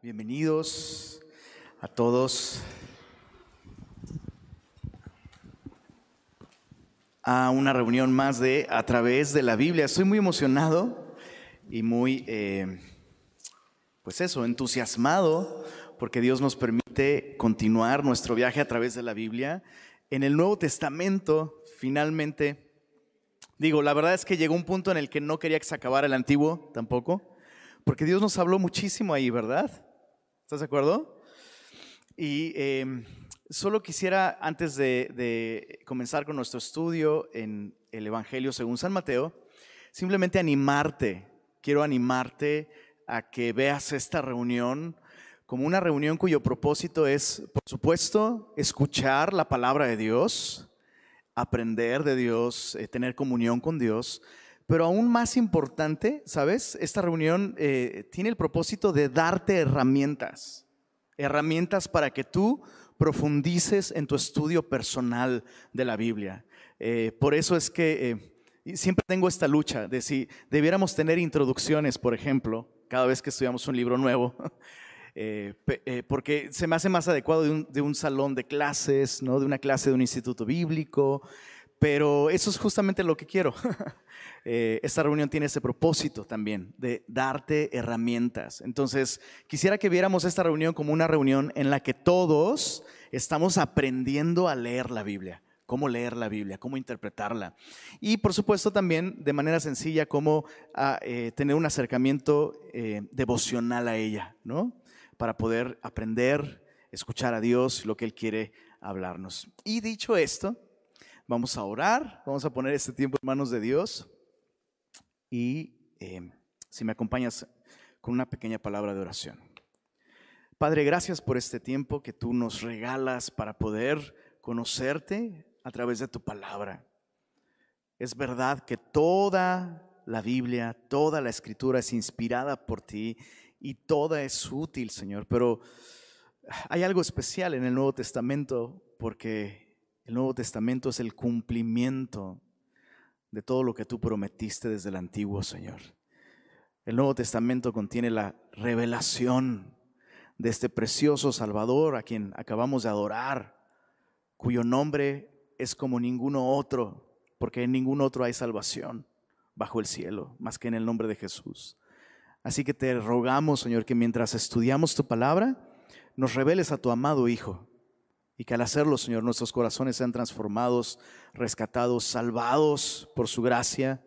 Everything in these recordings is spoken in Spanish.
Bienvenidos a todos a una reunión más de A través de la Biblia. Estoy muy emocionado y muy, eh, pues eso, entusiasmado porque Dios nos permite continuar nuestro viaje a través de la Biblia. En el Nuevo Testamento, finalmente, digo, la verdad es que llegó un punto en el que no quería que se acabara el Antiguo tampoco, porque Dios nos habló muchísimo ahí, ¿verdad? ¿Estás de acuerdo? Y em, solo quisiera, antes de, comenzar con nuestro estudio en el Evangelio según San Mateo, simplemente animarte, quiero animarte a que veas esta reunión como una reunión cuyo propósito es, por supuesto, escuchar la palabra de Dios, aprender de Dios, eh, tener comunión con Dios, pero aún más importante, ¿sabes? Esta reunión eh, tiene el propósito de darte herramientas, herramientas para que tú profundices en tu estudio personal de la Biblia. Eh, por eso es que eh, siempre tengo esta lucha de si debiéramos tener introducciones, por ejemplo, cada vez que estudiamos un libro nuevo. porque se me hace más adecuado de un, de un, salón de clases, ¿no? de una clase de un instituto bíblico, pero eso es justamente lo que quiero. Eh, esta reunión tiene ese propósito también de darte herramientas. Entonces, quisiera que viéramos esta reunión como una reunión en la que todos estamos aprendiendo a leer la Biblia cómo leer la Biblia, cómo interpretarla. Y por supuesto también de manera sencilla cómo ah, eh, tener un acercamiento eh, devocional a ella, ¿no? Para poder aprender, escuchar a Dios, lo que Él quiere hablarnos. Y dicho esto, vamos a orar, vamos a poner este tiempo en manos de Dios. Y em, si me acompañas con una pequeña palabra de oración. Padre, gracias por este tiempo que tú nos regalas para poder conocerte a través de tu palabra. Es verdad que toda la Biblia, toda la escritura es inspirada por ti y toda es útil, Señor, pero hay algo especial en el Nuevo Testamento porque el Nuevo Testamento es el cumplimiento de todo lo que tú prometiste desde el antiguo, Señor. El Nuevo Testamento contiene la revelación de este precioso Salvador a quien acabamos de adorar, cuyo nombre es como ninguno otro, porque en ningún otro hay salvación bajo el cielo, más que en el nombre de Jesús. Así que te rogamos, Señor, que mientras estudiamos tu palabra, nos reveles a tu amado Hijo, y que al hacerlo, Señor, nuestros corazones sean transformados, rescatados, salvados por su gracia,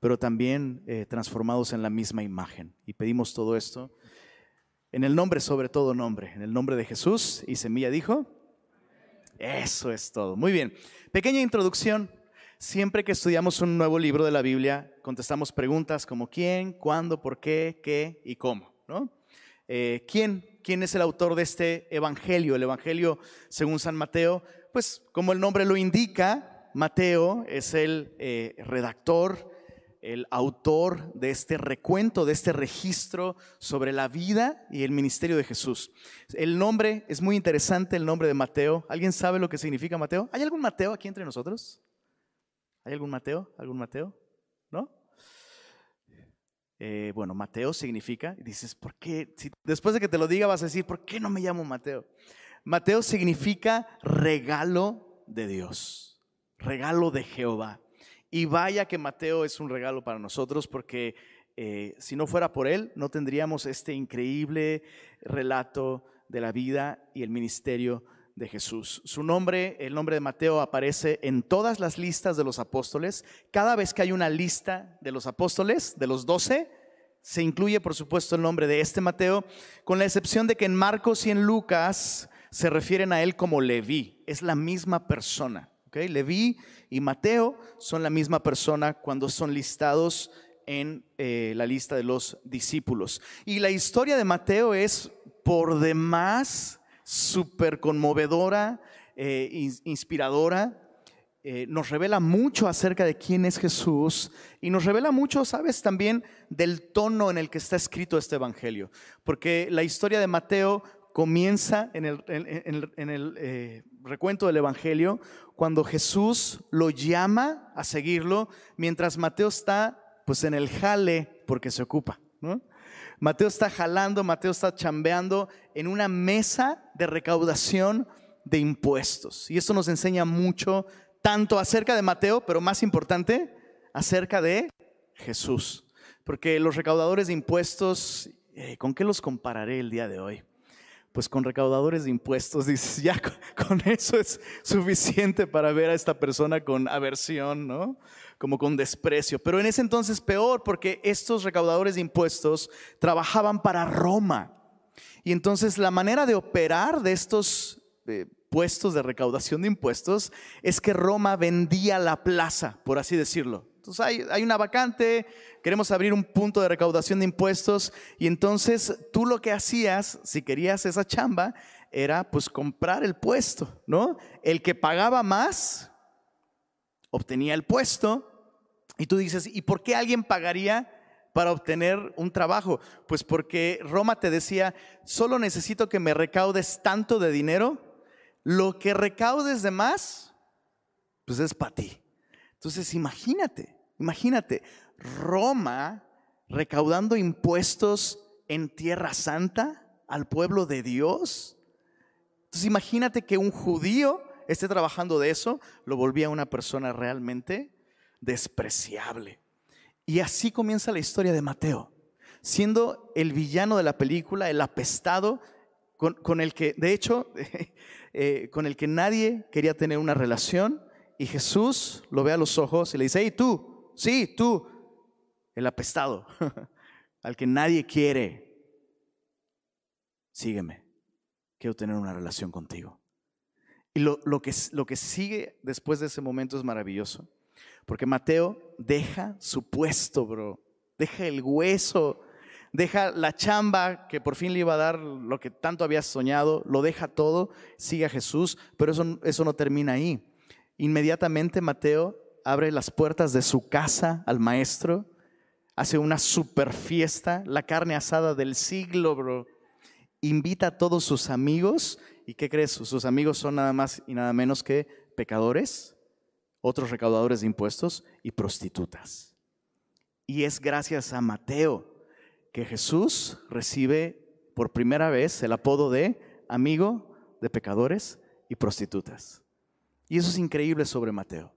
pero también eh, transformados en la misma imagen. Y pedimos todo esto en el nombre, sobre todo nombre, en el nombre de Jesús. Y Semilla dijo, eso es todo. Muy bien, pequeña introducción. Siempre que estudiamos un nuevo libro de la Biblia, contestamos preguntas como quién, cuándo, por qué, qué y cómo. ¿no? Eh, ¿Quién? ¿Quién es el autor de este evangelio? El evangelio según San Mateo, pues como el nombre lo indica, Mateo es el eh, redactor, el autor de este recuento, de este registro sobre la vida y el ministerio de Jesús. El nombre es muy interesante, el nombre de Mateo. ¿Alguien sabe lo que significa Mateo? ¿Hay algún Mateo aquí entre nosotros? ¿Hay algún Mateo? ¿Algún Mateo? Eh, bueno, Mateo significa, y dices, ¿por qué? Después de que te lo diga vas a decir, ¿por qué no me llamo Mateo? Mateo significa regalo de Dios, regalo de Jehová. Y vaya que Mateo es un regalo para nosotros porque eh, si no fuera por él, no tendríamos este increíble relato de la vida y el ministerio de Jesús. Su nombre, el nombre de Mateo, aparece en todas las listas de los apóstoles. Cada vez que hay una lista de los apóstoles, de los doce, se incluye, por supuesto, el nombre de este Mateo, con la excepción de que en Marcos y en Lucas se refieren a él como Leví. Es la misma persona. ¿okay? Leví y Mateo son la misma persona cuando son listados en eh, la lista de los discípulos. Y la historia de Mateo es por demás súper conmovedora, eh, inspiradora. Eh, nos revela mucho acerca de quién es Jesús y nos revela mucho, sabes, también del tono en el que está escrito este Evangelio. Porque la historia de Mateo comienza en el, en, el eh, recuento del Evangelio cuando Jesús lo llama a seguirlo, mientras Mateo está pues en el jale porque se ocupa. ¿no? Mateo está jalando, Mateo está chambeando en una mesa de recaudación de impuestos. Y esto nos enseña mucho, tanto acerca de Mateo, pero más importante, acerca de Jesús. Porque los recaudadores de impuestos, eh, ¿con qué los compararé el día de hoy? Pues con recaudadores de impuestos, dices, ya con eso es suficiente para ver a esta persona con aversión, ¿no? Como con desprecio. Pero en ese entonces peor, porque estos recaudadores de impuestos trabajaban para Roma. Y entonces la manera de operar de estos eh, puestos de recaudación de impuestos es que Roma vendía la plaza, por así decirlo. Entonces hay, hay, una vacante, queremos abrir un punto de recaudación de impuestos y entonces tú lo que hacías, si querías esa chamba, era pues comprar el puesto, ¿no? El que pagaba más obtenía el puesto y tú dices, ¿y por qué alguien pagaría para obtener un trabajo? Pues porque Roma te decía, solo necesito que me recaudes tanto de dinero lo que recaudes de más, pues es para ti. Entonces imagínate, imagínate, Roma recaudando impuestos en Tierra Santa al pueblo de Dios. Entonces imagínate que un judío esté trabajando de eso, lo volvía una persona realmente despreciable. Y así comienza la historia de Mateo, siendo el villano de la película, el apestado, con, con el que, de hecho, Eh, con el que nadie quería tener una relación y Jesús lo ve a los ojos y le dice, hey tú, sí, tú, el apestado, al que nadie quiere, sígueme, quiero tener una relación contigo. Y lo, lo, que, lo que sigue después de ese momento es maravilloso, porque Mateo deja su puesto, bro, deja el hueso deja la chamba que por fin le iba a dar lo que tanto había soñado, lo deja todo, sigue a Jesús, pero eso, eso no termina ahí. Inmediatamente Mateo abre las puertas de su casa al maestro, hace una super fiesta, la carne asada del siglo, bro. Invita a todos sus amigos, ¿y qué crees? Sus amigos son nada más y nada menos que pecadores, otros recaudadores de impuestos y prostitutas. Y es gracias a Mateo que Jesús recibe por primera vez el apodo de amigo de pecadores y prostitutas. Y eso es increíble sobre Mateo.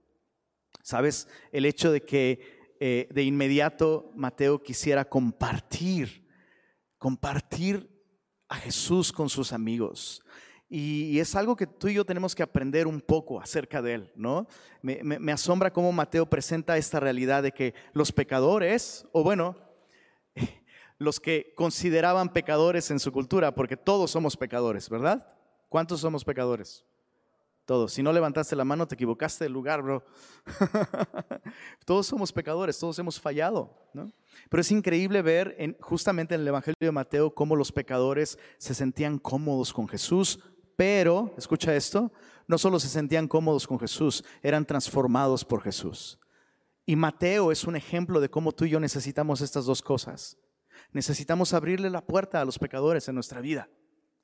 ¿Sabes? El hecho de que eh, de inmediato Mateo quisiera compartir, compartir a Jesús con sus amigos. Y, es algo que tú y yo tenemos que aprender un poco acerca de él, ¿no? Me, me asombra cómo Mateo presenta esta realidad de que los pecadores, o bueno, los que consideraban pecadores en su cultura, porque todos somos pecadores, ¿verdad? ¿Cuántos somos pecadores? Todos. Si no levantaste la mano, te equivocaste del lugar, bro. todos somos pecadores, todos hemos fallado, ¿no? Pero es increíble ver en, justamente en el Evangelio de Mateo cómo los pecadores se sentían cómodos con Jesús, pero, escucha esto, no solo se sentían cómodos con Jesús, eran transformados por Jesús. Y Mateo es un ejemplo de cómo tú y yo necesitamos estas dos cosas. Necesitamos abrirle la puerta a los pecadores en nuestra vida,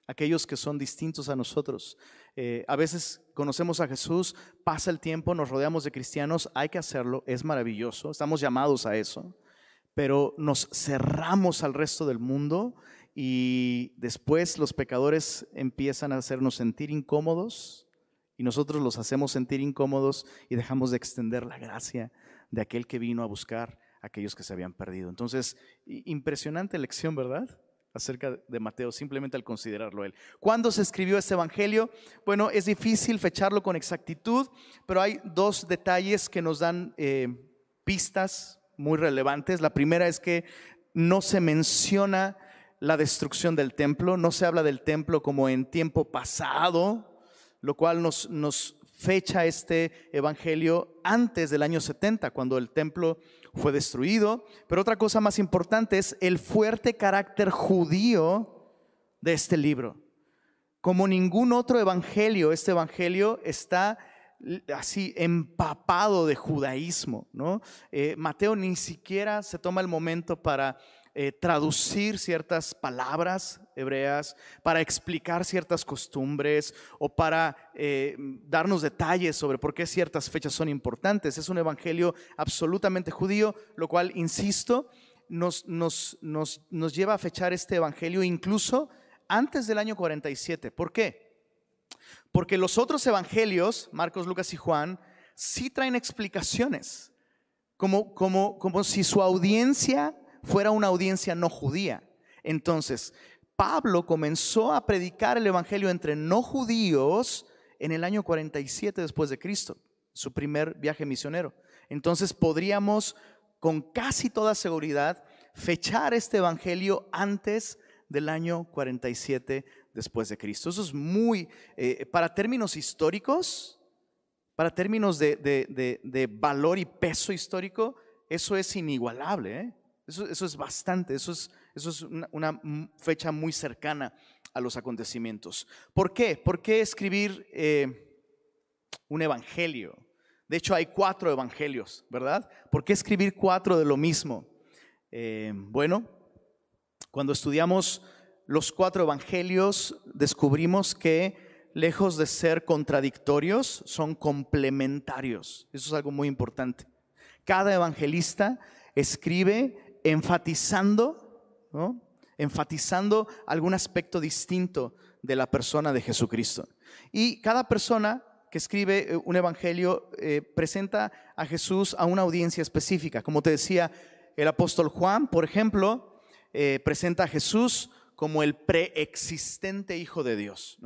aquellos que son distintos a nosotros. Eh, a veces conocemos a Jesús, pasa el tiempo, nos rodeamos de cristianos, hay que hacerlo, es maravilloso, estamos llamados a eso, pero nos cerramos al resto del mundo y después los pecadores empiezan a hacernos sentir incómodos y nosotros los hacemos sentir incómodos y dejamos de extender la gracia de aquel que vino a buscar aquellos que se habían perdido. Entonces, impresionante lección, ¿verdad? acerca de Mateo, simplemente al considerarlo él. ¿Cuándo se escribió este Evangelio? Bueno, es difícil fecharlo con exactitud, pero hay dos detalles que nos dan eh, pistas muy relevantes. La primera es que no se menciona la destrucción del templo, no se habla del templo como en tiempo pasado, lo cual nos, nos fecha este Evangelio antes del año 70, cuando el templo fue destruido. Pero otra cosa más importante es el fuerte carácter judío de este libro. Como ningún otro evangelio, este evangelio está así empapado de judaísmo, ¿no? Eh, Mateo ni siquiera se toma el momento para eh, traducir ciertas palabras hebreas, para explicar ciertas costumbres o para eh, darnos detalles sobre por qué ciertas fechas son importantes. Es un evangelio absolutamente judío, lo cual, insisto, nos, nos, nos, nos lleva a fechar este evangelio incluso antes del año 47. ¿Por qué? Porque los otros evangelios, Marcos, Lucas y Juan, sí traen explicaciones, como, como, como si su audiencia fuera una audiencia no judía. Entonces, Pablo comenzó a predicar el evangelio entre no judíos en el año 47 después de Cristo, su primer viaje misionero. Entonces podríamos con casi toda seguridad fechar este evangelio antes del año 47 después de Cristo. Eso es muy, eh, para términos históricos, para términos de, valor y peso histórico, eso es inigualable. ¿eh? Eso, es bastante, eso es, eso es una, fecha muy cercana a los acontecimientos. ¿Por qué? ¿Por qué escribir eh, un evangelio? De hecho, hay cuatro evangelios, ¿verdad? ¿Por qué escribir cuatro de lo mismo? bueno, cuando estudiamos los cuatro evangelios, descubrimos que lejos de ser contradictorios, son complementarios. Eso es algo muy importante. Cada evangelista escribe enfatizando, enfatizando algún aspecto distinto de la persona de Jesucristo. Y cada persona que escribe eh, un evangelio eh, presenta a Jesús a una audiencia específica. Como te decía, el apóstol Juan, por ejemplo, eh, presenta a Jesús como el preexistente Hijo de Dios.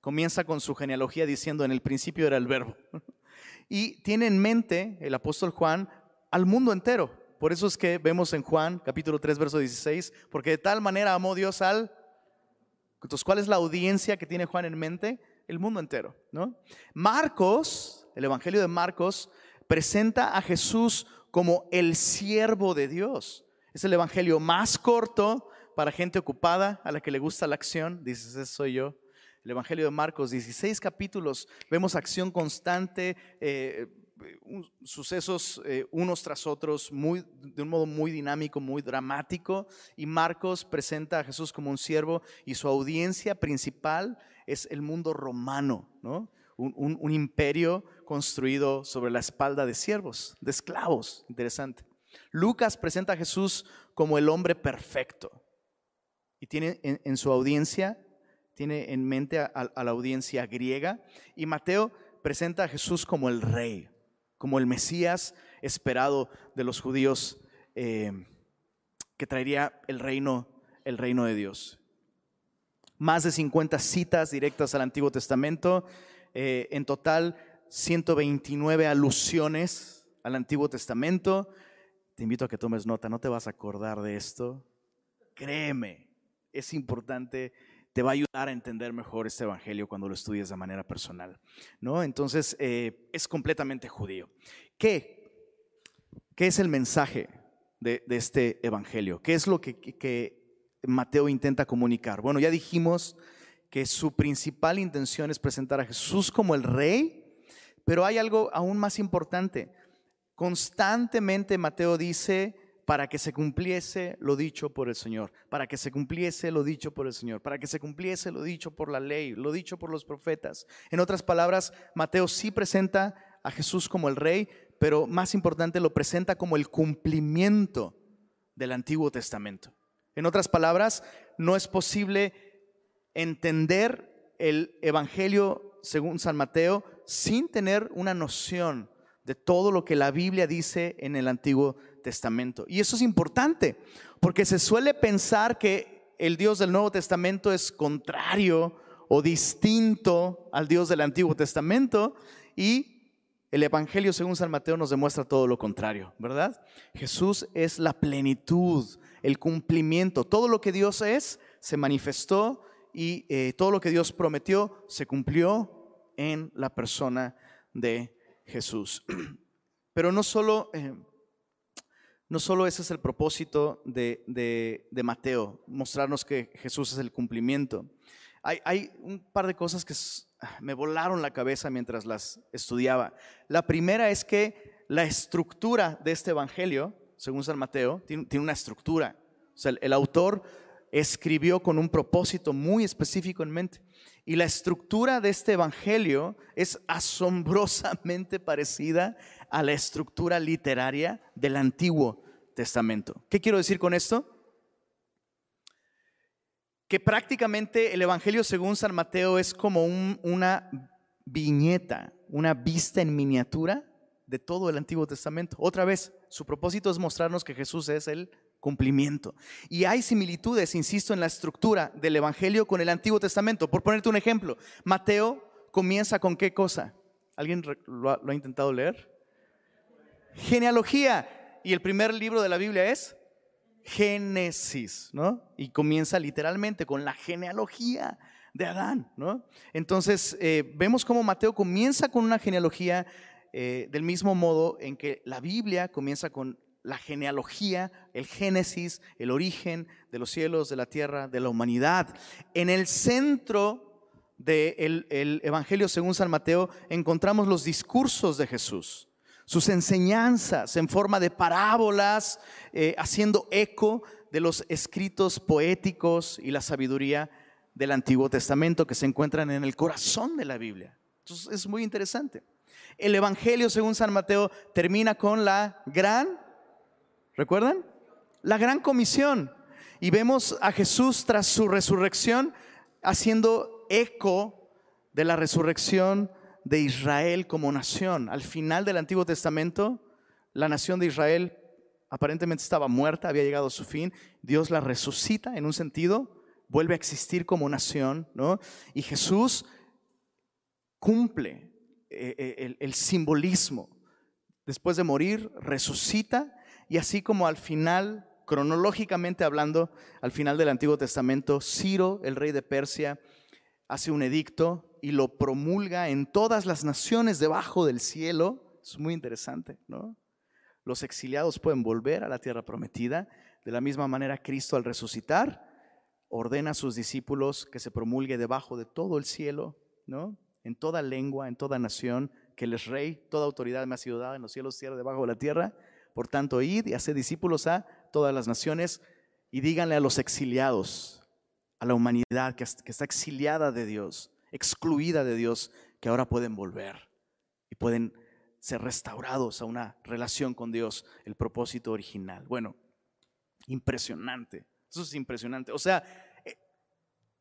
Comienza con su genealogía diciendo, en el principio era el verbo. Y tiene en mente el apóstol Juan al mundo entero. Por eso es que vemos en Juan capítulo 3, verso 16, porque de tal manera amó Dios al... Entonces, ¿cuál es la audiencia que tiene Juan en mente? El mundo entero. ¿no? Marcos, el Evangelio de Marcos, presenta a Jesús como el siervo de Dios. Es el Evangelio más corto, para gente ocupada, a la que le gusta la acción, dices, ese soy yo. El Evangelio de Marcos, 16 capítulos, vemos acción constante, eh, sucesos eh, unos tras otros, muy, de un modo muy dinámico, muy dramático. Y Marcos presenta a Jesús como un siervo y su audiencia principal es el mundo romano, ¿no? un, un imperio construido sobre la espalda de siervos, de esclavos. Interesante. Lucas presenta a Jesús como el hombre perfecto y tiene en, su audiencia, tiene en mente a, la audiencia griega. Y Mateo presenta a Jesús como el rey, como el Mesías esperado de los judíos eh, que traería el reino, el reino de Dios. Más de 50 citas directas al Antiguo Testamento, eh, en total 129 alusiones al Antiguo Testamento. Te invito a que tomes nota, no te vas a acordar de esto. Créeme, es importante, te va a ayudar a entender mejor este evangelio cuando lo estudies de manera personal. ¿no? Entonces, eh, es completamente judío. ¿Qué? ¿Qué es el mensaje de, este evangelio? ¿Qué es lo que, que Mateo intenta comunicar? Bueno, ya dijimos que su principal intención es presentar a Jesús como el rey, pero hay algo aún más importante. Constantemente Mateo dice, para que se cumpliese lo dicho por el Señor, para que se cumpliese lo dicho por el Señor, para que se cumpliese lo dicho por la ley, lo dicho por los profetas. En otras palabras, Mateo sí presenta a Jesús como el rey, pero más importante lo presenta como el cumplimiento del Antiguo Testamento. En otras palabras, no es posible entender el Evangelio según San Mateo sin tener una noción de todo lo que la Biblia dice en el Antiguo Testamento Testamento. Y eso es importante, porque se suele pensar que el Dios del Nuevo Testamento es contrario o distinto al Dios del Antiguo Testamento y el Evangelio según San Mateo nos demuestra todo lo contrario, ¿verdad? Jesús es la plenitud, el cumplimiento, todo lo que Dios es se manifestó y eh, todo lo que Dios prometió se cumplió en la persona de Jesús. Pero no solo... Eh, no solo ese es el propósito de, Mateo, mostrarnos que Jesús es el cumplimiento. Hay, un par de cosas que me volaron la cabeza mientras las estudiaba. La primera es que la estructura de este evangelio, según San Mateo, tiene, una estructura. O sea, el autor escribió con un propósito muy específico en mente. Y la estructura de este evangelio es asombrosamente parecida a la estructura literaria del Antiguo Testamento. ¿Qué quiero decir con esto? Que prácticamente el Evangelio según San Mateo es como una viñeta, una vista en miniatura de todo el Antiguo Testamento. Otra vez, su propósito es mostrarnos que Jesús es el cumplimiento. Y hay similitudes, insisto, en la estructura del Evangelio con el Antiguo Testamento. Por ponerte un ejemplo, Mateo comienza con qué cosa? ¿Alguien lo ha, intentado leer? Genealogía. Y el primer libro de la Biblia es Génesis, ¿no? Y comienza literalmente con la genealogía de Adán, ¿no? Entonces, eh, vemos cómo Mateo comienza con una genealogía eh, del mismo modo en que la Biblia comienza con la genealogía, el génesis, el origen de los cielos, de la tierra, de la humanidad. En el centro del el Evangelio según San Mateo encontramos los discursos de Jesús, sus enseñanzas en forma de parábolas, eh, haciendo eco de los escritos poéticos y la sabiduría del Antiguo Testamento que se encuentran en el corazón de la Biblia. Entonces es muy interesante. El Evangelio según San Mateo termina con la gran, ¿recuerdan? La gran comisión. Y vemos a Jesús tras su resurrección haciendo eco de la resurrección de Israel como nación. Al final del Antiguo Testamento, la nación de Israel aparentemente estaba muerta, había llegado a su fin. Dios la resucita en un sentido, vuelve a existir como nación, ¿no? Y Jesús cumple eh, eh, el, simbolismo. Después de morir, resucita y así como al final, cronológicamente hablando, al final del Antiguo Testamento, Ciro, el rey de Persia, hace un edicto y lo promulga en todas las naciones debajo del cielo. Es muy interesante, ¿no? Los exiliados pueden volver a la tierra prometida. De la misma manera, Cristo al resucitar ordena a sus discípulos que se promulgue debajo de todo el cielo, ¿no? en toda lengua, en toda nación, que es rey, toda autoridad me ha sido dada en los cielos, tierra, debajo de la tierra. Por tanto, id y haced discípulos a todas las naciones y díganle a los exiliados, a la humanidad que está exiliada de Dios, excluida de Dios, que ahora pueden volver y pueden ser restaurados a una relación con Dios, el propósito original. Bueno, impresionante. Eso es impresionante. O sea, eh,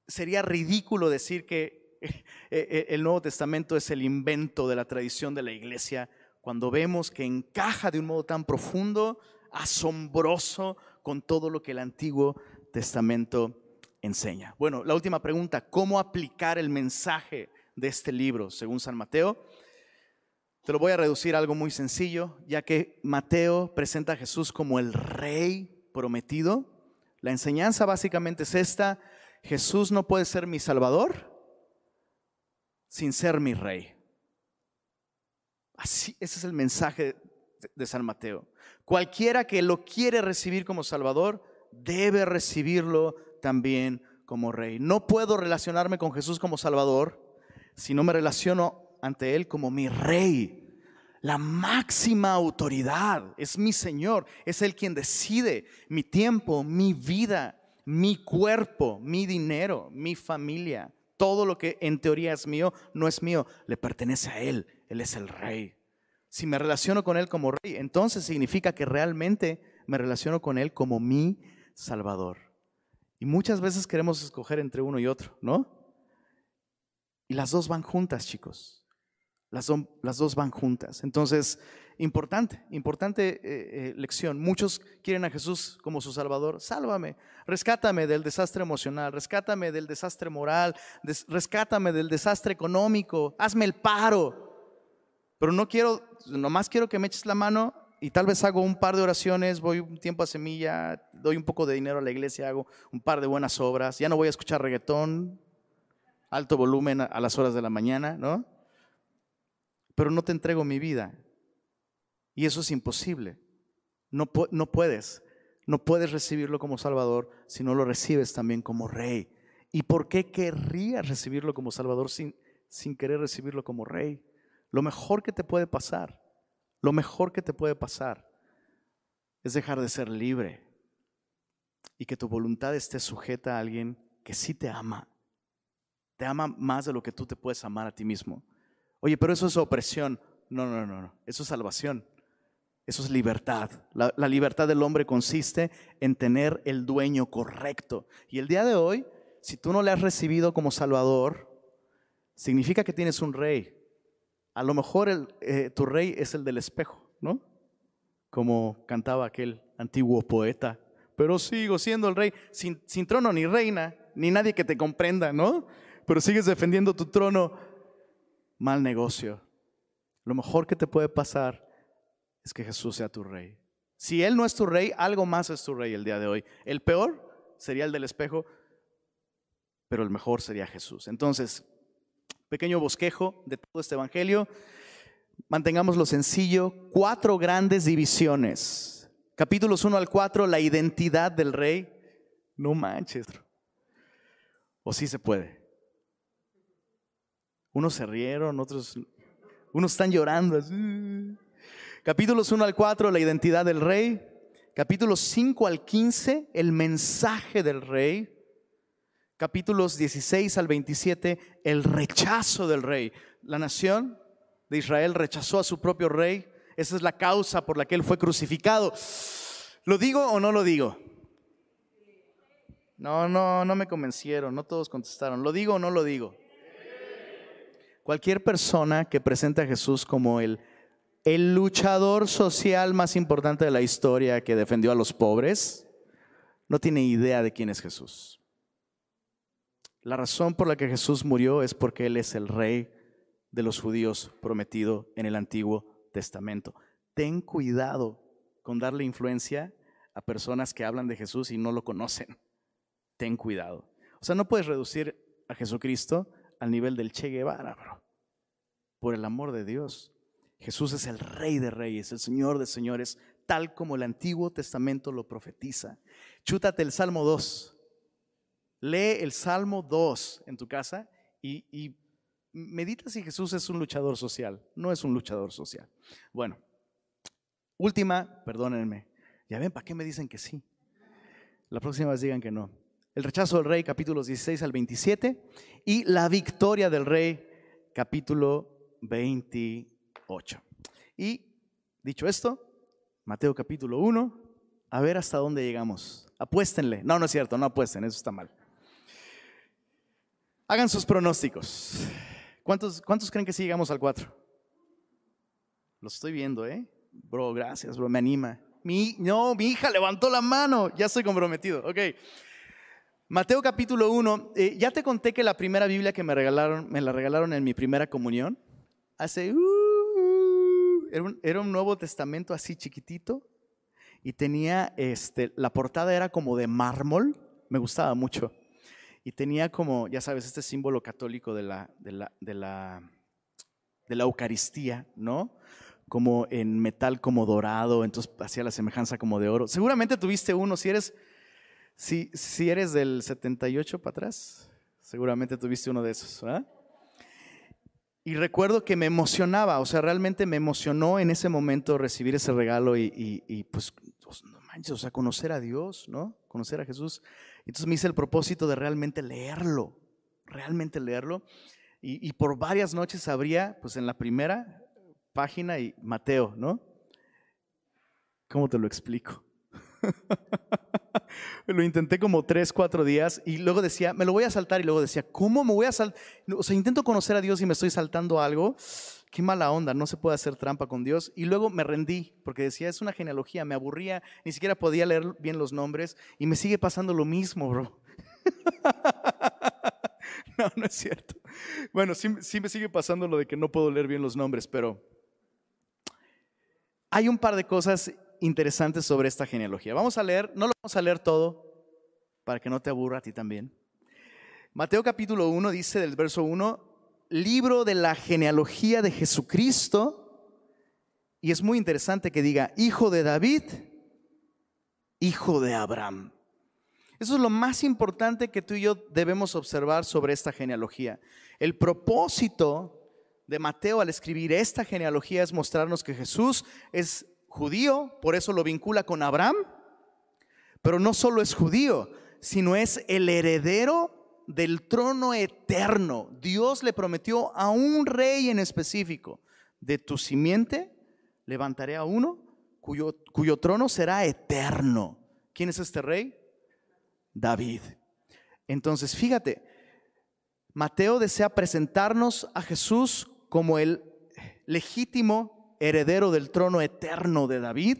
sería ridículo decir que Eh, eh, el Nuevo Testamento es el invento de la tradición de la iglesia cuando vemos que encaja de un modo tan profundo, asombroso, con todo lo que el Antiguo Testamento enseña. Bueno, la última pregunta, ¿cómo aplicar el mensaje de este libro según San Mateo? Te lo voy a reducir a algo muy sencillo, ya que Mateo presenta a Jesús como el rey prometido. La enseñanza básicamente es esta, Jesús no puede ser mi salvador sin ser mi rey. Así, ese es el mensaje de San Mateo. Cualquiera que lo quiere recibir como Salvador, debe recibirlo también como rey. No puedo relacionarme con Jesús como Salvador si no me relaciono ante Él como mi rey. La máxima autoridad es mi Señor, es Él quien decide mi tiempo, mi vida, mi cuerpo, mi dinero, mi familia. Todo lo que en teoría es mío no es mío, le pertenece a Él. Él es el rey. Si me relaciono con Él como rey, entonces significa que realmente me relaciono con Él como mi Salvador. Y muchas veces queremos escoger entre uno y otro, ¿no? Y las dos van juntas, chicos. Las, las dos van juntas. Entonces, Importante, importante eh, eh, lección. Muchos quieren a Jesús como su Salvador. Sálvame, rescátame del desastre emocional, rescátame del desastre moral, rescátame del desastre económico, hazme el paro. Pero no quiero, nomás quiero que me eches la mano y tal vez hago un par de oraciones, voy un tiempo a semilla, doy un poco de dinero a la iglesia, hago un par de buenas obras, ya no voy a escuchar reggaetón, alto volumen a las horas de la mañana, ¿no? Pero no te entrego mi vida. Y eso es imposible. No, no puedes. No puedes recibirlo como Salvador si no lo recibes también como Rey. ¿Y por qué querrías recibirlo como Salvador sin, sin querer recibirlo como Rey? Lo mejor que te puede pasar, lo mejor que te puede pasar es dejar de ser libre y que tu voluntad esté sujeta a alguien que sí te ama. Te ama más de lo que tú te puedes amar a ti mismo. Oye, pero eso es opresión. No, no, no, no. Eso es salvación. Eso es libertad. La, libertad del hombre consiste en tener el dueño correcto. Y el día de hoy, si tú no le has recibido como Salvador, significa que tienes un rey. A lo mejor eh, tu rey es el del espejo, ¿no? Como cantaba aquel antiguo poeta. Pero sigo siendo el rey, sin, sin trono ni reina, ni nadie que te comprenda, ¿no? Pero sigues defendiendo tu trono. Mal negocio. Lo mejor que te puede pasar es que Jesús sea tu rey. Si Él no es tu rey, algo más es tu rey el día de hoy. El peor sería el del espejo, pero el mejor sería Jesús. Entonces, pequeño bosquejo de todo este Evangelio. Mantengámoslo sencillo. Cuatro grandes divisiones. Capítulos 1 al 4, la identidad del rey. No manches. O sí se puede. Unos se rieron, otros, unos están llorando. Así. Capítulos 1 al 4, la identidad del rey. Capítulos 5 al 15, el mensaje del rey. Capítulos 16 al 27, el rechazo del rey. La nación de Israel rechazó a su propio rey. Esa es la causa por la que él fue crucificado. ¿Lo digo o no lo digo? No, no, no me convencieron, no todos contestaron. ¿Lo digo o no lo digo? Cualquier persona que presente a Jesús como el el luchador social más importante de la historia que defendió a los pobres, no tiene idea de quién es Jesús. La razón por la que Jesús murió es porque Él es el rey de los judíos prometido en el Antiguo Testamento. Ten cuidado con darle influencia a personas que hablan de Jesús y no lo conocen. Ten cuidado. O sea, no puedes reducir a Jesucristo al nivel del Che Guevara, bro. Por el amor de Dios. Jesús es el rey de reyes, el señor de señores, tal como el Antiguo Testamento lo profetiza. Chútate el Salmo 2. Lee el Salmo 2 en tu casa y, medita si Jesús es un luchador social. No es un luchador social. Bueno, última, perdónenme. Ya ven, ¿para qué me dicen que sí? La próxima vez digan que no. El rechazo del rey, capítulos 16 al 27, y la victoria del rey, capítulo 20. 8. Y dicho esto, Mateo capítulo 1, a ver hasta dónde llegamos. Apuéstenle. No, no es cierto, no apuesten, eso está mal. Hagan sus pronósticos. ¿Cuántos, cuántos creen que sí llegamos al 4? Lo estoy viendo, ¿eh? Bro, gracias, bro, me anima. Mi, no, mi hija levantó la mano, ya estoy comprometido. Ok. Mateo capítulo 1, eh, ya te conté que la primera Biblia que me regalaron, me la regalaron en mi primera comunión, hace... Uh, era un, Nuevo Testamento así chiquitito y tenía, este, la portada era como de mármol, me gustaba mucho. Y tenía como, ya sabes, este símbolo católico de la, de la, de la, Eucaristía, ¿no? Como en metal como dorado, entonces hacía la semejanza como de oro. Seguramente tuviste uno, si eres, si, si eres del 78 para atrás, seguramente tuviste uno de esos, ¿verdad? Y recuerdo que me emocionaba, o sea, realmente me emocionó en ese momento recibir ese regalo y, pues, pues, no manches, o sea, conocer a Dios, ¿no? Conocer a Jesús. Entonces me hice el propósito de realmente leerlo, realmente leerlo. Y, y por varias noches abría, pues en la primera página y Mateo, ¿no? ¿Cómo te lo explico? lo intenté como tres, cuatro días y luego decía, me lo voy a saltar y luego decía, ¿cómo me voy a saltar? O sea, intento conocer a Dios y me estoy saltando algo. Qué mala onda, no se puede hacer trampa con Dios. Y luego me rendí porque decía, es una genealogía, me aburría, ni siquiera podía leer bien los nombres y me sigue pasando lo mismo, bro. no, no es cierto. Bueno, sí, sí me sigue pasando lo de que no puedo leer bien los nombres, pero hay un par de cosas interesantes sobre esta genealogía. Vamos a leer, no lo vamos a leer todo para que no te aburra a ti también. Mateo capítulo 1 dice del verso 1, libro de la genealogía de Jesucristo, y es muy interesante que diga, hijo de David, hijo de Abraham. Eso es lo más importante que tú y yo debemos observar sobre esta genealogía. El propósito de Mateo al escribir esta genealogía es mostrarnos que Jesús es judío, por eso lo vincula con Abraham, pero no solo es judío, sino es el heredero del trono eterno. Dios le prometió a un rey en específico, de tu simiente levantaré a uno cuyo, trono será eterno. ¿Quién es este rey? David. Entonces, fíjate, Mateo desea presentarnos a Jesús como el legítimo heredero del trono eterno de David,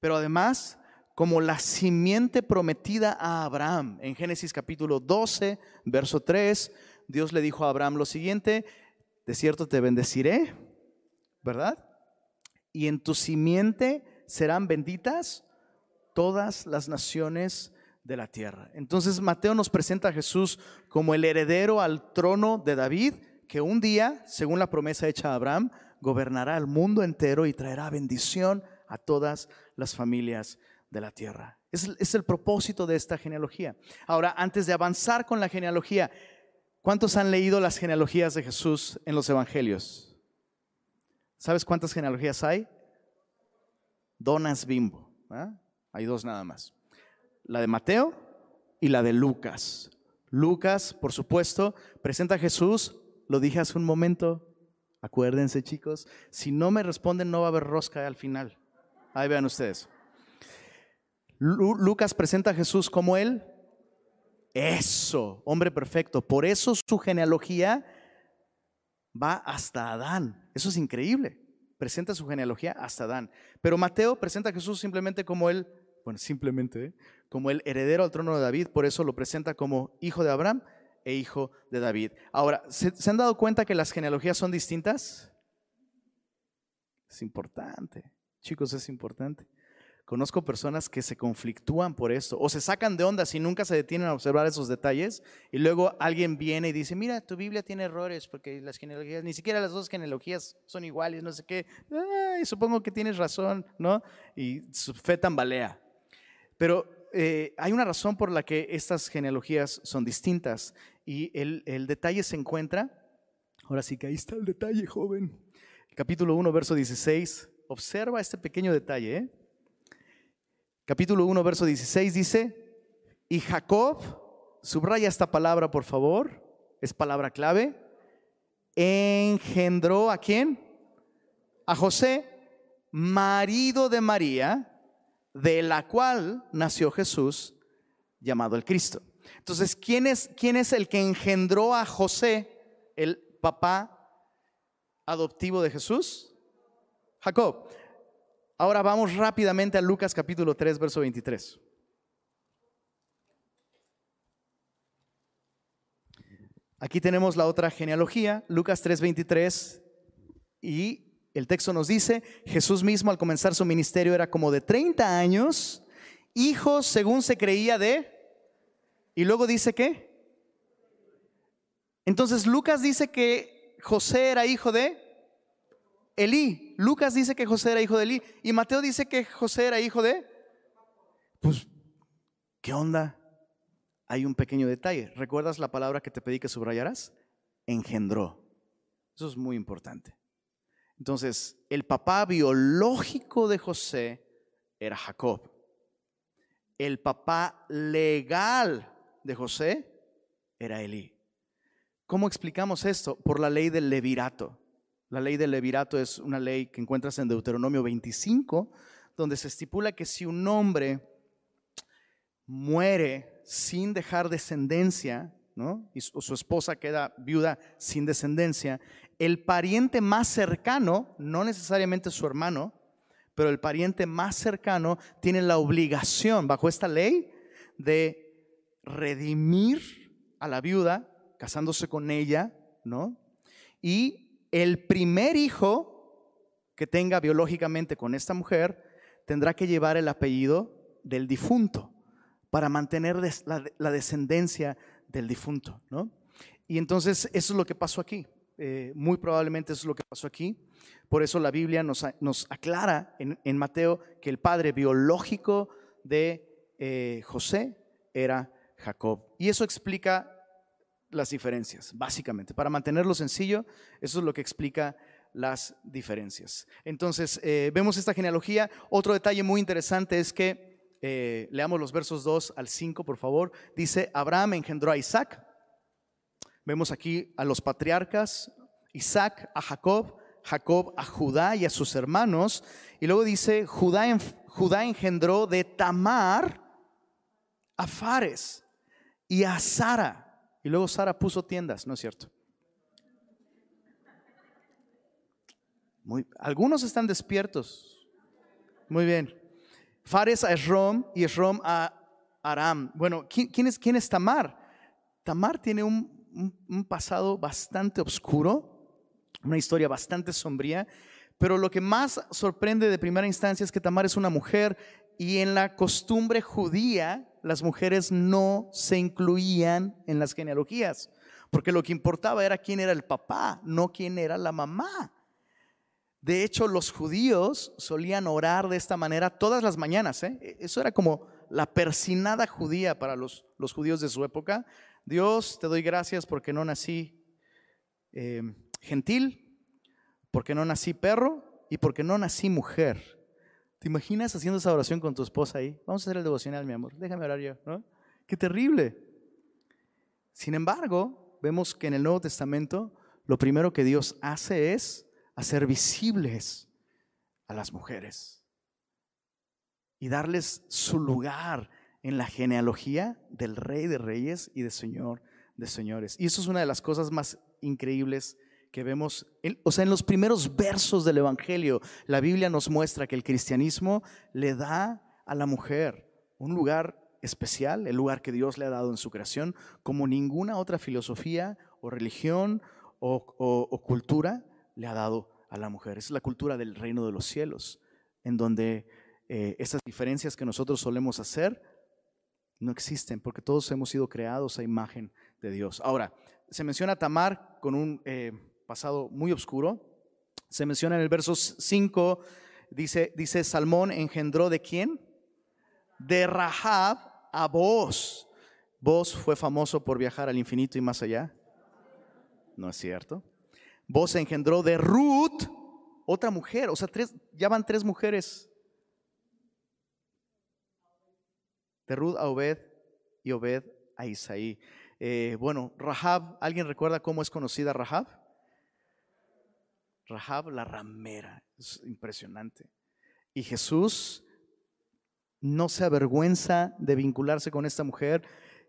pero además como la simiente prometida a Abraham. En Génesis capítulo 12, verso 3, Dios le dijo a Abraham lo siguiente, de cierto te bendeciré, ¿verdad? Y en tu simiente serán benditas todas las naciones de la tierra. Entonces Mateo nos presenta a Jesús como el heredero al trono de David, que un día, según la promesa hecha a Abraham, gobernará el mundo entero y traerá bendición a todas las familias de la tierra. Es, es, el propósito de esta genealogía. Ahora, antes de avanzar con la genealogía, ¿cuántos han leído las genealogías de Jesús en los evangelios? ¿Sabes cuántas genealogías hay? Donas bimbo. ¿ah? Hay dos nada más. La de Mateo y la de Lucas. Lucas, por supuesto, presenta a Jesús, lo dije hace un momento, acuérdense chicos, si no me responden no va a haber rosca al final. Ahí vean ustedes. Lucas presenta a Jesús como él. Eso, hombre perfecto. Por eso su genealogía va hasta Adán. Eso es increíble. Presenta su genealogía hasta Adán. Pero Mateo presenta a Jesús simplemente como él, bueno, simplemente ¿eh? como el heredero al trono de David. Por eso lo presenta como hijo de Abraham e hijo de David. Ahora, ¿se, ¿se han dado cuenta que las genealogías son distintas? Es importante. Chicos, es importante. Conozco personas que se conflictúan por esto o se sacan de onda si nunca se detienen a observar esos detalles y luego alguien viene y dice, mira, tu Biblia tiene errores porque las genealogías, ni siquiera las dos genealogías son iguales, no sé qué. Ay, supongo que tienes razón, ¿no? Y su fe tambalea. Pero eh, hay una razón por la que estas genealogías son distintas y el, el detalle se encuentra, ahora sí que ahí está el detalle, joven. Capítulo 1, verso 16. Observa este pequeño detalle, ¿eh? Capítulo 1, verso 16 dice, y Jacob, subraya esta palabra por favor, es palabra clave, engendró a quién? A José, marido de María, de la cual nació Jesús, llamado el Cristo. Entonces, ¿quién es, quién es el que engendró a José, el papá adoptivo de Jesús? Jacob. Ahora vamos rápidamente a Lucas capítulo 3, verso 23. Aquí tenemos la otra genealogía, Lucas 3, 23, y el texto nos dice, Jesús mismo al comenzar su ministerio era como de 30 años, hijo según se creía de, y luego dice que, entonces Lucas dice que José era hijo de Elí. Lucas dice que José era hijo de Elí. Y Mateo dice que José era hijo de... Pues, ¿qué onda? Hay un pequeño detalle. ¿Recuerdas la palabra que te pedí que subrayaras? Engendró. Eso es muy importante. Entonces, el papá biológico de José era Jacob. El papá legal de José era Elí. ¿Cómo explicamos esto? Por la ley del levirato. La ley del levirato es una ley que encuentras en Deuteronomio 25, donde se estipula que si un hombre muere sin dejar descendencia, ¿no? y su, esposa queda viuda sin descendencia, el pariente más cercano, no necesariamente su hermano, pero el pariente más cercano tiene la obligación, bajo esta ley, de redimir a la viuda, casándose con ella, ¿no? Y el primer hijo que tenga biológicamente con esta mujer tendrá que llevar el apellido del difunto para mantener la, descendencia del difunto. ¿no? Y entonces eso es lo que pasó aquí. Eh, muy probablemente eso es lo que pasó aquí. Por eso la Biblia nos, nos aclara en, Mateo que el padre biológico de eh, José era Jacob. Y eso explica las diferencias, básicamente. Para mantenerlo sencillo, eso es lo que explica las diferencias. Entonces, eh, vemos esta genealogía. Otro detalle muy interesante es que, eh, leamos los versos 2 al 5, por favor. Dice, Abraham engendró a Isaac. Vemos aquí a los patriarcas, Isaac a Jacob, Jacob a Judá y a sus hermanos. Y luego dice, Judá, Judá engendró de Tamar a Fares y a Sara. Y luego Sara puso tiendas, ¿no es cierto? Muy, algunos están despiertos. Muy bien. Fares a Esrom y Esrom a Aram. Bueno, ¿quién, es, quién es Tamar? Tamar tiene un, un pasado bastante oscuro, una historia bastante sombría, pero lo que más sorprende de primera instancia es que Tamar es una mujer y en la costumbre judía las mujeres no se incluían en las genealogías, porque lo que importaba era quién era el papá, no quién era la mamá. De hecho, los judíos solían orar de esta manera todas las mañanas. ¿eh? E, eso era como la persinada judía para los, los, judíos de su época. Dios, te doy gracias porque no nací eh, gentil, porque no nací perro y porque no nací mujer. ¿Te imaginas haciendo esa oración con tu esposa ahí? Vamos a hacer el devocional, mi amor. Déjame orar yo, ¿no? Qué terrible. Sin embargo, vemos que en el Nuevo Testamento lo primero que Dios hace es hacer visibles a las mujeres y darles su lugar en la genealogía del Rey de Reyes y de Señor de Señores. Y eso es una de las cosas más increíbles que vemos, o sea, en los primeros versos del Evangelio, la Biblia nos muestra que el cristianismo le da a la mujer un lugar especial, el lugar que Dios le ha dado en su creación, como ninguna otra filosofía o religión o cultura le ha dado a la mujer. Es la cultura del reino de los cielos, en donde eh, esas diferencias que nosotros solemos hacer no existen, porque todos hemos sido creados a imagen de Dios. Ahora, se menciona Tamar con un eh, pasado muy oscuro. Se menciona en el verso 5, dice, dice, Salmón engendró de quién? De Rahab a vos. Vos fue famoso por viajar al infinito y más allá. ¿No es cierto? Vos engendró de Ruth, otra mujer, o sea, tres, ya van tres mujeres. De Ruth a Obed y Obed a Isaí. Eh, bueno, Rahab, ¿alguien recuerda cómo es conocida Rahab? Rahab la ramera, es impresionante. Y Jesús no se avergüenza de vincularse con esta mujer,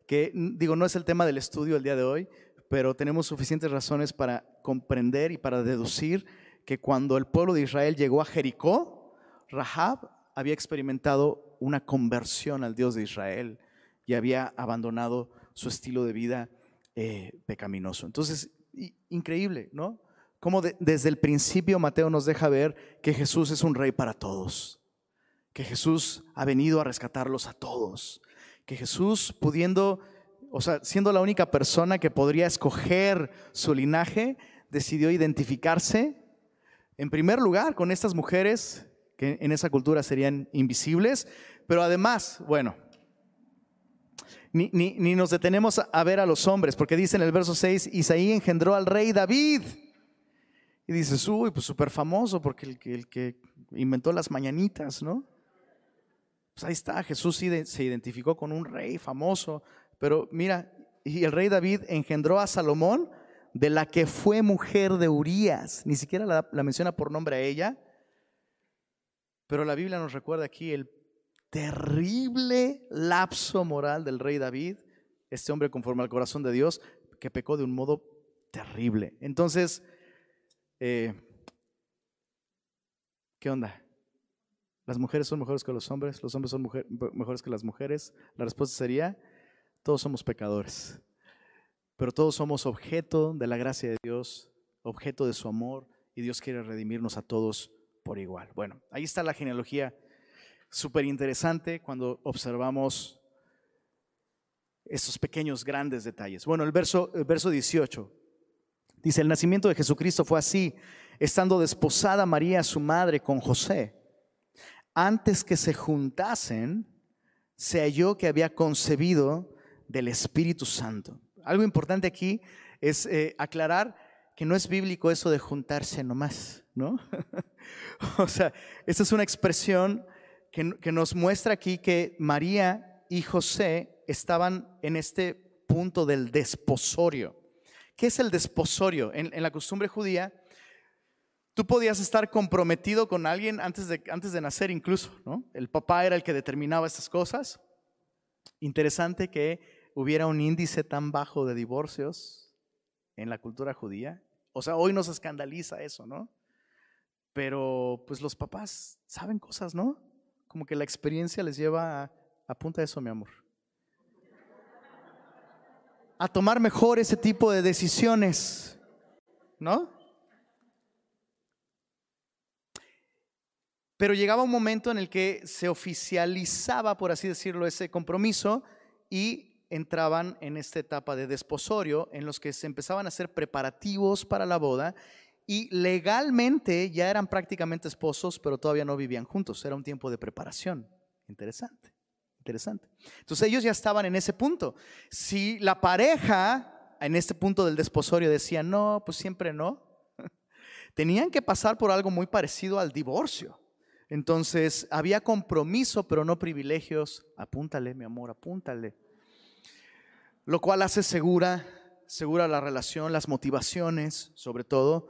que digo, no es el tema del estudio el día de hoy, pero tenemos suficientes razones para comprender y para deducir que cuando el pueblo de Israel llegó a Jericó, Rahab había experimentado una conversión al Dios de Israel y había abandonado su estilo de vida eh, pecaminoso. Entonces, increíble, ¿no? Como desde el principio Mateo nos deja ver que Jesús es un rey para todos, que Jesús ha venido a rescatarlos a todos, que Jesús pudiendo o sea, siendo la única persona que podría escoger su linaje, decidió identificarse en primer lugar con estas mujeres que en esa cultura serían invisibles, pero además, bueno, ni, nos detenemos a ver a los hombres, porque dice en el verso 6, Isaí engendró al rey David. Y dices, uy, pues súper famoso, porque el que, el que inventó las mañanitas, ¿no? Pues ahí está, Jesús se identificó con un rey famoso, pero mira, y el rey David engendró a Salomón, de la que fue mujer de Urías. Ni siquiera la, menciona por nombre a ella. Pero la Biblia nos recuerda aquí el terrible lapso moral del rey David, este hombre conforme al corazón de Dios, que pecó de un modo terrible. Entonces, eh, ¿qué onda? ¿Las mujeres son mejores que los hombres? ¿Los hombres son mejores que las mujeres? La respuesta sería, todos somos pecadores, pero todos somos objeto de la gracia de Dios, objeto de su amor, y Dios quiere redimirnos a todos por igual. Bueno, ahí está la genealogía súper interesante cuando observamos estos pequeños, grandes detalles. Bueno, el verso, el verso 18 dice, el nacimiento de Jesucristo fue así, estando desposada María, su madre, con José. Antes que se juntasen, se halló que había concebido del Espíritu Santo. Algo importante aquí es eh, aclarar que no es bíblico eso de juntarse nomás, ¿no? o sea, esta es una expresión que, que, nos muestra aquí que María y José estaban en este punto del desposorio. ¿Qué es el desposorio? En, la costumbre judía, Tú podías estar comprometido con alguien antes de, antes de nacer incluso, ¿no? El papá era el que determinaba estas cosas. Interesante que hubiera un índice tan bajo de divorcios en la cultura judía. O sea, hoy nos escandaliza eso, ¿no? Pero pues los papás saben cosas, ¿no? Como que la experiencia les lleva a, apunta eso, mi amor. A tomar mejor ese tipo de decisiones, ¿no? Pero llegaba un momento en el que se oficializaba, por así decirlo, ese compromiso y entraban en esta etapa de desposorio en los que se empezaban a hacer preparativos para la boda y legalmente ya eran prácticamente esposos, pero todavía no vivían juntos. Era un tiempo de preparación. Interesante, interesante. Entonces ellos ya estaban en ese punto. Si la pareja en este punto del desposorio decía, no, pues siempre no, tenían que pasar por algo muy parecido al divorcio. Entonces, había compromiso, pero no privilegios. Apúntale, mi amor, apúntale. Lo cual hace segura, segura la relación, las motivaciones, sobre todo.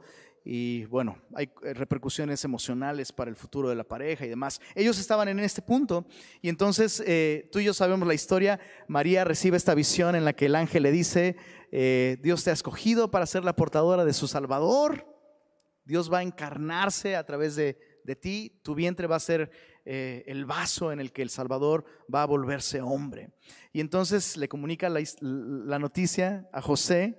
Y bueno, hay repercusiones emocionales para el futuro de la pareja y demás. Ellos estaban en este punto y entonces eh, tú y yo sabemos la historia. María recibe esta visión en la que el ángel le dice, eh, Dios te ha escogido para ser la portadora de su Salvador. Dios va a encarnarse a través de, de ti, tu vientre va a ser eh, el vaso en el que el Salvador va a volverse hombre. Y entonces le comunica la, noticia a José,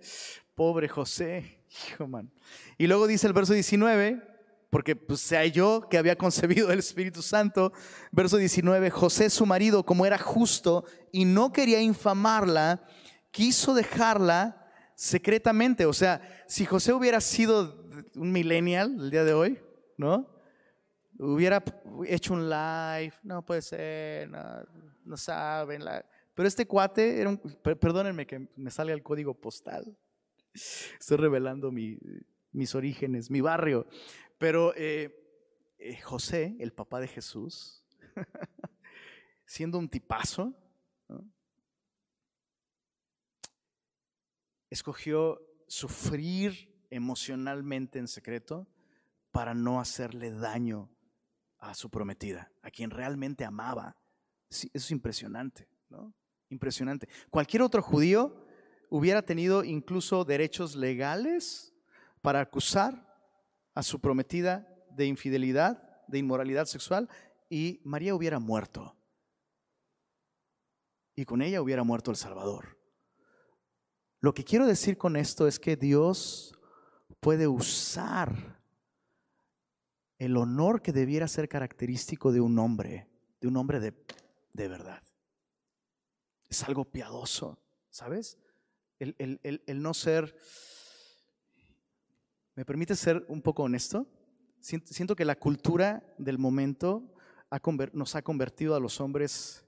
pobre José, hijo man. Y luego dice el verso 19, porque pues sea yo que había concebido el Espíritu Santo, verso 19, José su marido, como era justo y no quería infamarla, quiso dejarla secretamente. O sea, si José hubiera sido un millennial el día de hoy, ¿no? Hubiera hecho un live, no puede ser, no, saben. Pero este cuate, era un, perdónenme que me salga el código postal. Estoy revelando mis orígenes, mi barrio. Pero eh, eh, José, el papá de Jesús, siendo un tipazo, escogió sufrir emocionalmente en secreto para no hacerle daño a su prometida, a quien realmente amaba. eso es impresionante, ¿no? Impresionante. Cualquier otro judío hubiera tenido incluso derechos legales para acusar a su prometida de infidelidad, de inmoralidad sexual, y María hubiera muerto. Y con ella hubiera muerto el Salvador. Lo que quiero decir con esto es que Dios puede usar el honor que debiera ser característico de un hombre, de un hombre de, de verdad. Es algo piadoso, ¿sabes? El, el, no ser... ¿Me permite ser un poco honesto? Siento, que la cultura del momento nos ha convertido a los hombres...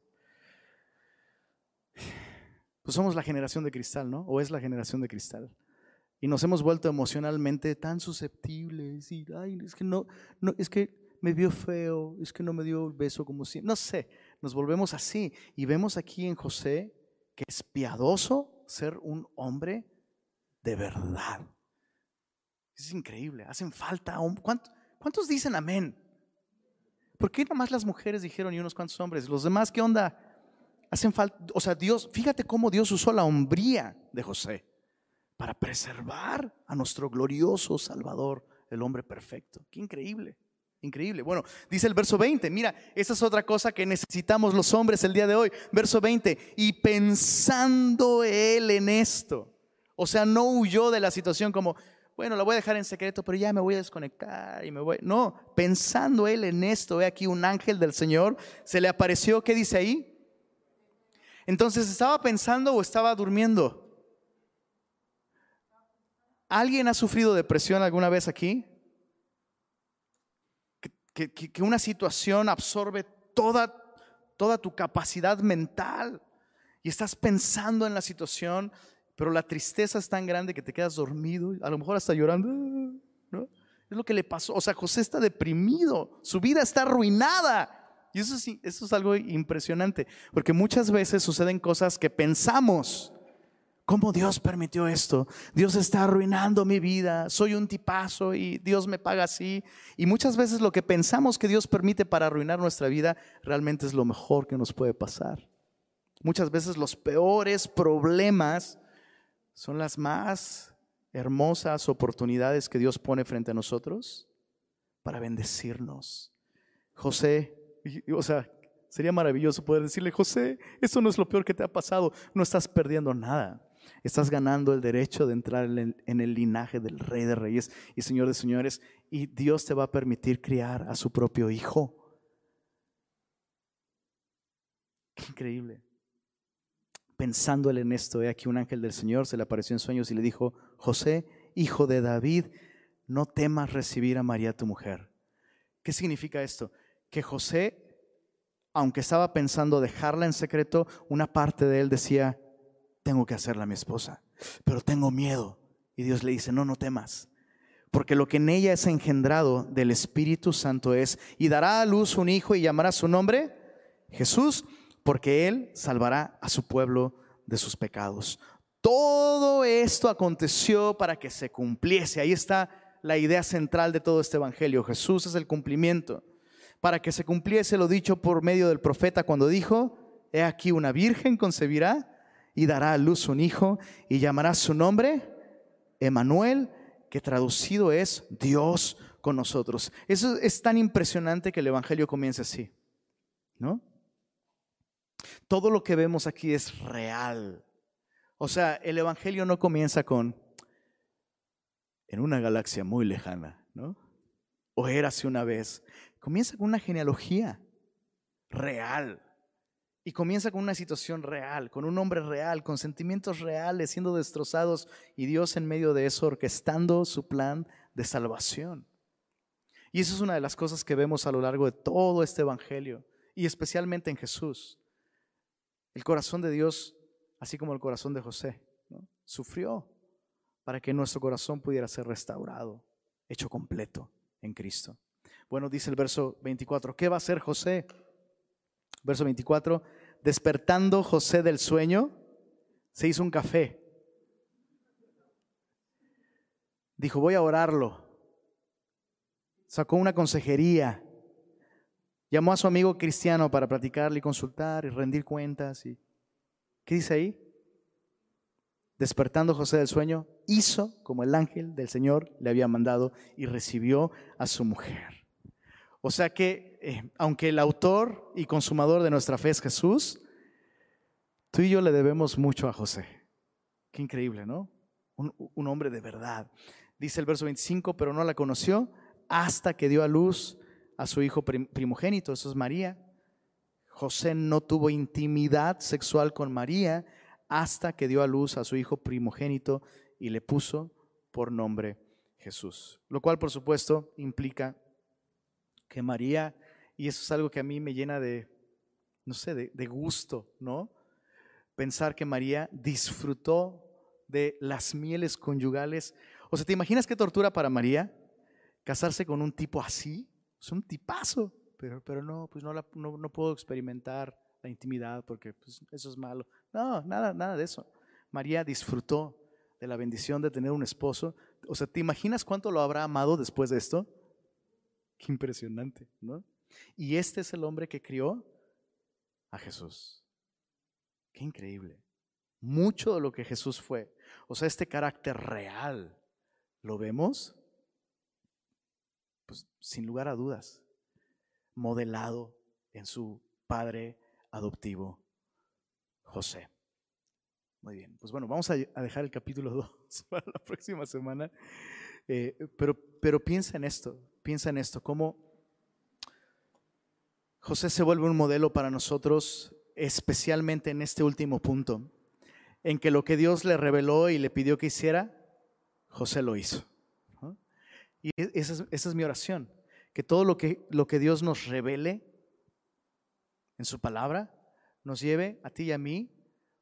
Pues somos la generación de cristal, ¿no? O es la generación de cristal. Y nos hemos vuelto emocionalmente tan susceptibles y, ay, es que no, no, es que me vio feo, es que no me dio el beso como si, no sé, nos volvemos así. Y vemos aquí en José que es piadoso ser un hombre de verdad. Es increíble, hacen falta. ¿Cuántos, ¿Cuántos dicen amén? ¿Por qué nomás las mujeres dijeron y unos cuantos hombres? Los demás, ¿qué onda? Hacen falta, o sea, Dios, fíjate cómo Dios usó la hombría de José para preservar a nuestro glorioso Salvador, el hombre perfecto. Qué increíble. Increíble. Bueno, dice el verso 20, mira, esa es otra cosa que necesitamos los hombres el día de hoy. Verso 20, y pensando él en esto, o sea, no huyó de la situación como, bueno, la voy a dejar en secreto, pero ya me voy a desconectar y me voy. No, pensando él en esto, ve aquí un ángel del Señor, se le apareció, ¿qué dice ahí? Entonces, ¿estaba pensando o estaba durmiendo? ¿Alguien ha sufrido depresión alguna vez aquí? Que, una situación absorbe toda, toda tu capacidad mental y estás pensando en la situación, pero la tristeza es tan grande que te quedas dormido, a lo mejor hasta llorando. ¿no? Es lo que le pasó. O sea, José está deprimido, su vida está arruinada. Y eso eso es algo impresionante, porque muchas veces suceden cosas que pensamos ¿Cómo Dios permitió esto? Dios está arruinando mi vida, soy un tipazo y Dios me paga así. Y muchas veces lo que pensamos que Dios permite para arruinar nuestra vida realmente es lo mejor que nos puede pasar. Muchas veces los peores problemas son las más hermosas oportunidades que Dios pone frente a nosotros para bendecirnos. José, o sea, sería maravilloso poder decirle, José, esto no es lo peor que te ha pasado, no estás perdiendo nada. Estás ganando el derecho de entrar en el, linaje del Rey de Reyes y Señor de Señores. Y Dios te va a permitir criar a su propio Hijo. Qué increíble. Pensándole en esto, he aquí un ángel del Señor se le apareció en sueños y le dijo, José, hijo de David, no temas recibir a María tu mujer. ¿Qué significa esto? Que José, aunque estaba pensando dejarla en secreto, una parte de él decía, tengo que hacerla mi esposa, pero tengo miedo. Y Dios le dice, no, no temas, porque lo que en ella es engendrado del Espíritu Santo es, y dará a luz un hijo y llamará su nombre Jesús, porque él salvará a su pueblo de sus pecados. Todo esto aconteció para que se cumpliese. Ahí está la idea central de todo este evangelio. Jesús es el cumplimiento. Para que se cumpliese lo dicho por medio del profeta cuando dijo, he aquí una virgen concebirá y dará a luz un hijo y llamará su nombre Emanuel, que traducido es Dios con nosotros. Eso es tan impresionante que el Evangelio comienza así, ¿no? Todo lo que vemos aquí es real. O sea, el Evangelio no comienza con en una galaxia muy lejana, ¿no? O érase una vez. Comienza con una genealogía real. Y comienza con una situación real, con un hombre real, con sentimientos reales siendo destrozados y Dios en medio de eso orquestando su plan de salvación. Y eso es una de las cosas que vemos a lo largo de todo este Evangelio y especialmente en Jesús. El corazón de Dios, así como el corazón de José, sufrió para que nuestro corazón pudiera ser restaurado, hecho completo en Cristo. Bueno, dice el verso 24, ¿qué va a hacer José? Verso 24, despertando José del sueño, se hizo un café. Dijo, voy a orarlo. Sacó una consejería. Llamó a su amigo cristiano para platicarle y consultar y rendir cuentas. Y, ¿Qué dice ahí? Despertando José del sueño, hizo como el ángel del Señor le había mandado y recibió a su mujer. O sea que eh, aunque el autor y consumador de nuestra fe es Jesús, tú y yo le debemos mucho a José. Qué increíble, ¿no? Un, un hombre de verdad. Dice el verso 25, pero no la conoció hasta que dio a luz a su hijo primogénito, eso es María. José no tuvo intimidad sexual con María hasta que dio a luz a su hijo primogénito y le puso por nombre Jesús. Lo cual, por supuesto, implica que María y eso es algo que a mí me llena de, no sé, de, gusto, ¿no? Pensar que María disfrutó de las mieles conyugales. O sea, ¿te imaginas qué tortura para María? Casarse con un tipo así. Es un tipazo. Pero, pero no, pues no, no, puedo experimentar la intimidad porque pues, eso es malo. No, nada, nada de eso. María disfrutó de la bendición de tener un esposo. O sea, ¿te imaginas cuánto lo habrá amado después de esto? Qué impresionante, ¿no? Y este es el hombre que crió a Jesús. Qué increíble. Mucho de lo que Jesús fue, o sea, este carácter real, lo vemos, pues sin lugar a dudas, modelado en su padre adoptivo, José. Muy bien, pues bueno, vamos a dejar el capítulo 2 para la próxima semana, eh, pero, pero piensa en esto, piensa en esto, cómo José se vuelve un modelo para nosotros, especialmente en este último punto, en que lo que Dios le reveló y le pidió que hiciera, José lo hizo. Y e-, esa es, mi oración, que todo lo que, lo que Dios nos revele en su palabra nos lleve a ti y a mí,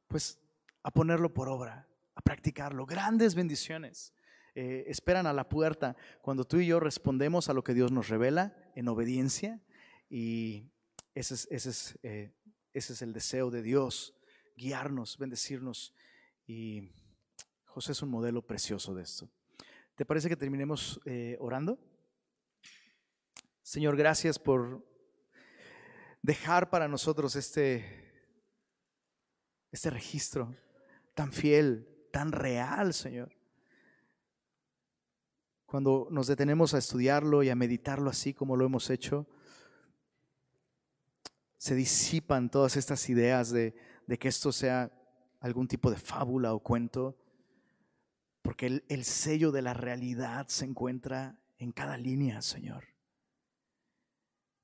pues a ponerlo por obra, a practicarlo. Grandes bendiciones. Eh, esperan a la puerta cuando tú y yo respondemos a lo que Dios nos revela en obediencia y ese es, ese es, eh, ese es el deseo de Dios, guiarnos, bendecirnos Y José es un modelo precioso de esto. ¿Te parece que terminemos eh, orando? Señor, gracias por dejar para nosotros este, este registro tan fiel, tan real, Señor. Cuando nos detenemos a estudiarlo y a meditarlo así como lo hemos hecho, se disipan todas estas ideas de, que esto sea algún tipo de fábula o cuento, porque el sello de la realidad se encuentra en cada línea, Señor.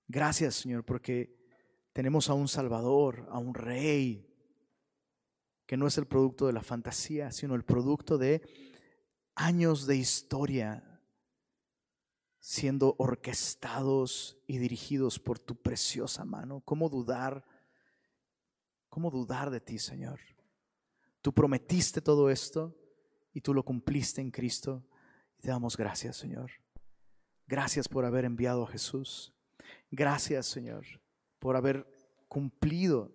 Gracias, Señor, porque tenemos a un Salvador, a un Rey, que no es el producto de la fantasía, sino el producto de años de historia siendo orquestados y dirigidos por tu preciosa mano. ¿Cómo dudar? ¿Cómo dudar de ti, Señor? Tú prometiste todo esto y tú lo cumpliste en Cristo. Y te damos gracias, Señor. Gracias por haber enviado a Jesús. Gracias, Señor, por haber cumplido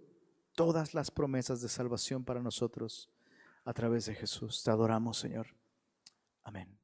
todas las promesas de salvación para nosotros a través de Jesús. Te adoramos, Señor. Amén.